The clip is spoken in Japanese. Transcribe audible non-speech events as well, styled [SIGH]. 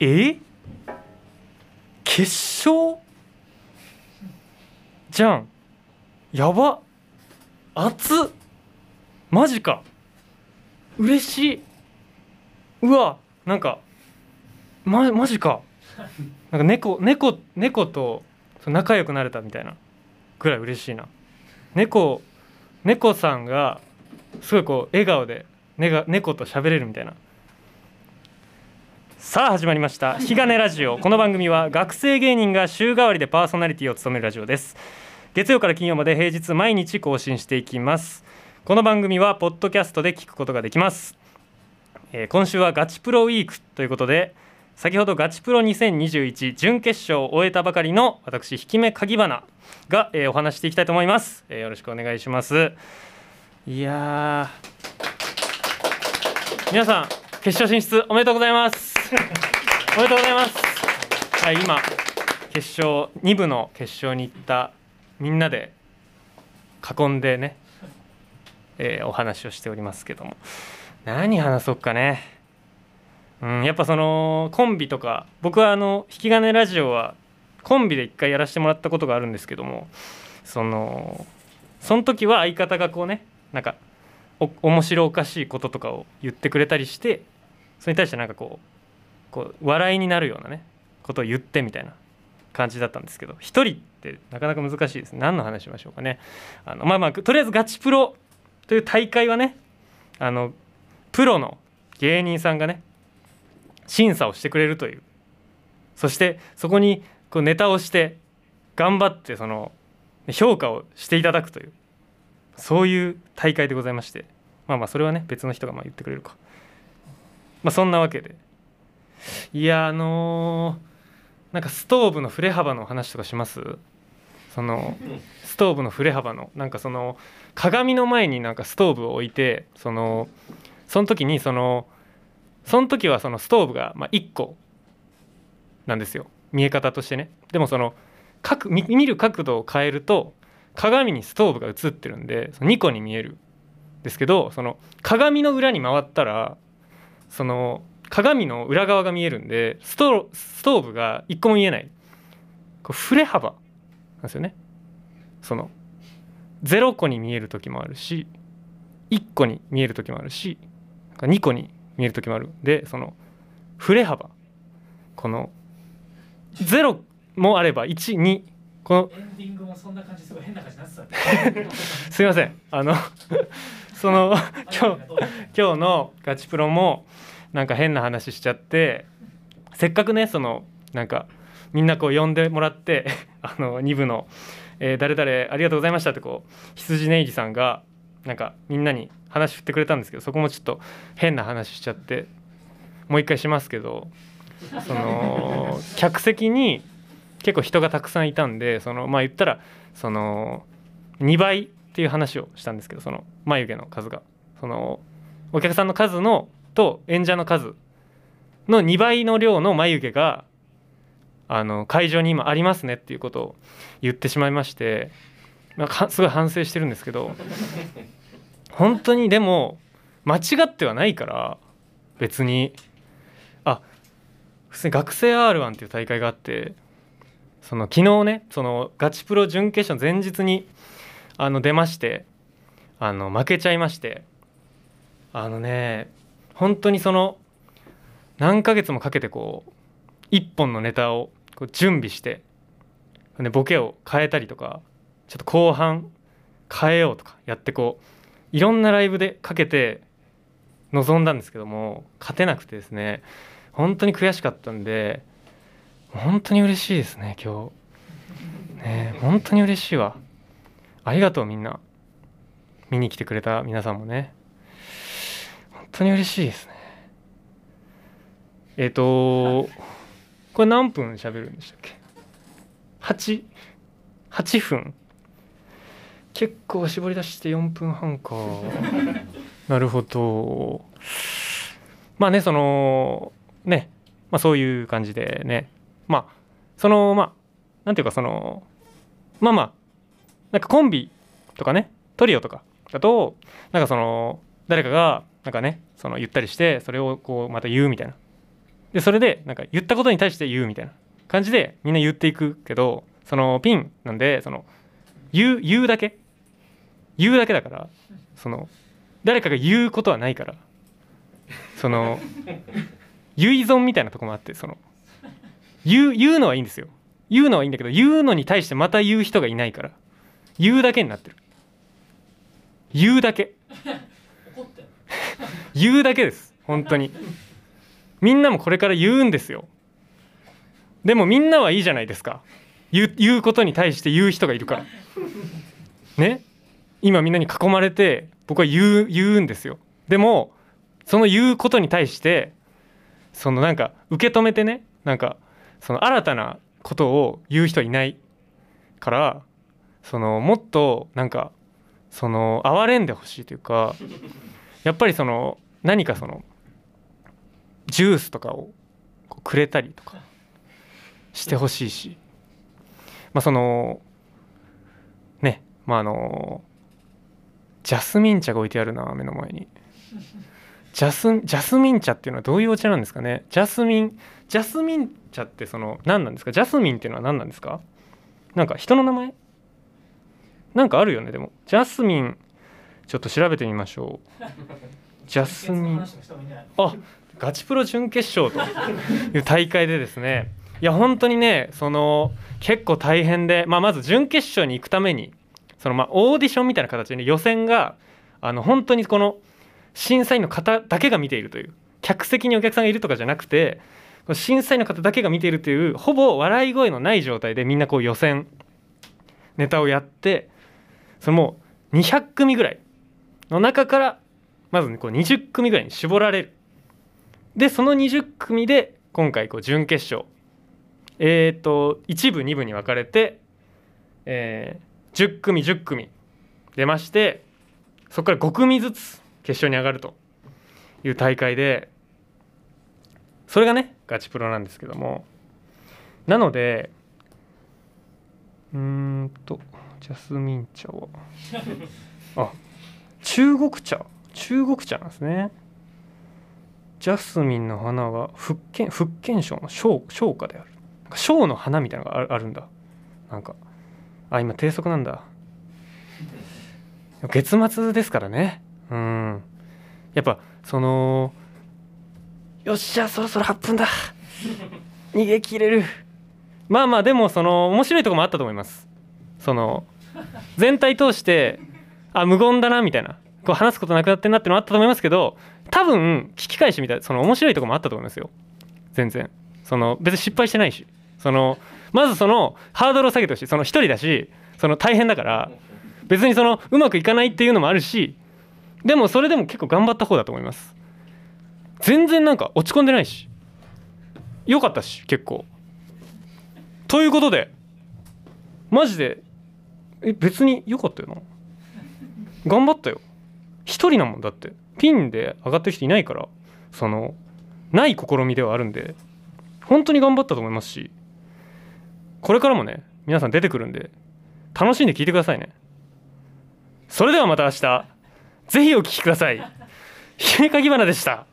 え？決勝？じゃん。やば。熱っ。マジか。嬉しい。うわ。なんかまマジか。なんか猫猫猫と仲良くなれたみたいなぐらい嬉しいな。猫猫さんがすごいこう笑顔でね猫と喋れるみたいな。さあ始まりました「日金ラジオ」この番組は学生芸人が週替わりでパーソナリティを務めるラジオです。月曜から金曜まで平日毎日更新していきます。この番組はポッドキャストで聞くことができます、えー、今週はガチプロウィークということで先ほどガチプロ2021準決勝を終えたばかりの私引き目鍵花が、えー、お話していきたいと思います、えー、よろしくお願いします。いや皆さん決勝進出おめでとうございますおめでとうございます。はい今決勝2部の決勝に行ったみんなで囲んでね、えー、お話をしておりますけども。何話そうかね。うんやっぱそのコンビとか僕はあの引き金ラジオはコンビで一回やらせてもらったことがあるんですけどもそのその時は相方がこうねなんかお面白おかしいこととかを言ってくれたりしてそれに対してなんかこうこう笑いになるようなねことを言ってみたいな感じだったんですけど1人ってなかなか難しいです何の話しましょうかね。あのまあまあとりあえずガチプロという大会はねあのプロの芸人さんがね審査をしてくれるという。そしてそこにこうネタをして頑張ってその評価をしていただくという。そういう大会でございまして。まあまあそれはね別の人がまあ言ってくれるか。まあそんなわけで。いやあのー、なんかストーブの振れ幅の話とかします？そのストーブの振れ幅の。なんかその鏡の前になんかストーブを置いてそのその時にそのその時はそのストーブがまあ1個なんですよ。見え方としてね。でもその各見る角度を変えると鏡にストーブが映ってるんで2個に見えるんですけどその鏡の裏に回ったらその鏡の裏側が見えるんでストストーブが1個も見えない。こう振れ幅なんですよね。その0個に見える時もあるし1個に見える時もあるし2個に見える時もあるでその振れ幅。この0もあれば12このエンディングもそんな感じすごい変な感じになってた [LAUGHS] すいません。あのその今日今日のガチプロもなんか変な話しちゃってせっかくねそのなんかみんなこう呼んでもらって [LAUGHS] あの2部の、えー、誰々ありがとうございましたってこう羊ねいじさんがなんかみんなに話振ってくれたんですけどそこもちょっと変な話しちゃってもう一回しますけどその [LAUGHS] 客席に結構人がたくさんいたんでそのまあ言ったらその2倍っていう話をしたんですけどその眉毛の数が。そのお客さんの数のと演者の数の2倍の量の眉毛があの会場に今ありますねっていうことを言ってしまいまして、まあ、すごい反省してるんですけど本当にでも間違ってはないから別に。あ普通に学生 R1 っていう大会があってその昨日ねそのガチプロ準決勝前日にあの出ましてあの負けちゃいましてあのね本当にその何ヶ月もかけてこう一本のネタをこう準備して、ね、ボケを変えたりとかちょっと後半変えようとかやってこういろんなライブでかけて臨んだんですけども勝てなくてですね本当に悔しかったんで本当に嬉しいですね今日。ね本当に嬉しいわ。ありがとうみんな。見に来てくれた皆さんもね。当に嬉しいですね。えっ、ー、とこれ何分喋るんでしたっけ？8, 8分。結構絞り出して4分半か。[LAUGHS] なるほど。まあねそのねまあそういう感じでね。まあそのまあなんていうかそのまあまあなんかコンビとかねトリオとかだとなんかその誰かがなんかねその言ったりしてそれをこうまた言うみたいな。でそれでなんか言ったことに対して言うみたいな。感じでみんな言っていくけどそのピンなんでその言う言うだけ。言うだけだからその誰かが言うことはないから。その遺存みたいなとこもあってその言う言うのはいいんですよ。言うのはいいんだけど言うのに対してまた言う人がいないから。言うだけになってる。言うだけ。言うだけです。本当に。みんなもこれから言うんですよ。でもみんなはいいじゃないですか。言うことに対して言う人がいるから。ね？今みんなに囲まれて僕は言う言うんですよ。でもその言うことに対してそのなんか受け止めてねなんかその新たなことを言う人いないからそのもっとなんかその哀れんでほしいというかやっぱりその何かそのジュースとかをこうくれたりとかしてほしいし。まあそのねまああのジャスミン茶が置いてあるな目の前に。ジャスジャスミン茶っていうのはどういうお茶なんですかね。ジャスミンジャスミン茶ってその何なんですか？ジャスミンっていうのは何なんですか？なんか人の名前？なんかあるよねでも。ジャスミンちょっと調べてみましょう。ジャスミン。あガチプロ準決勝という大会でですね。いや本当にねその結構大変で、まあ、まず準決勝に行くためにそのまあオーディションみたいな形で、ね、予選があの本当にこの審査員の方だけが見ているという客席にお客さんがいるとかじゃなくて審査員の方だけが見ているというほぼ笑い声のない状態でみんなこう予選ネタをやってそのもう200組ぐらいの中からまず、こう20組ぐらいに絞られる。でその20組で今回こう準決勝。えっ、ー、と1部2部に分かれて、えー、10組10組出ましてそこから5組ずつ決勝に上がるという大会でそれがねガチプロなんですけども。なのでうんとジャスミン茶は？[LAUGHS] あ中国茶。中国茶なんですね。ジャスミンの花は福建福建省の商商家である。省の花みたいなのがあるんだ。なんかあ今低速なんだ。月末ですからね。うん。やっぱそのよっしゃそろそろ8分だ。逃げ切れる。まあまあでもその面白いとこもあったと思います。その全体通してあ無言だなみたいな。こう話すことなくなってんなってのもあったと思いますけど多分聞き返しみたい。その面白いとこもあったと思いますよ。全然。その別に失敗してないし。そのまずそのハードルを下げてほしい。その一人だしその大変だから。別にそのうまくいかないっていうのもあるし。でもそれでも結構頑張った方だと思います。全然なんか落ち込んでないし。良かったし結構。ということでマジでえ別に良かったよな。頑張ったよ。一人なもんだって。ピンで上がってる人いないから。そのない試みではあるんで。本当に頑張ったと思いますし。これからもね皆さん出てくるんで。楽しんで聞いてくださいね。それではまた明日。ぜひお聴きください。姫かぎ花でした。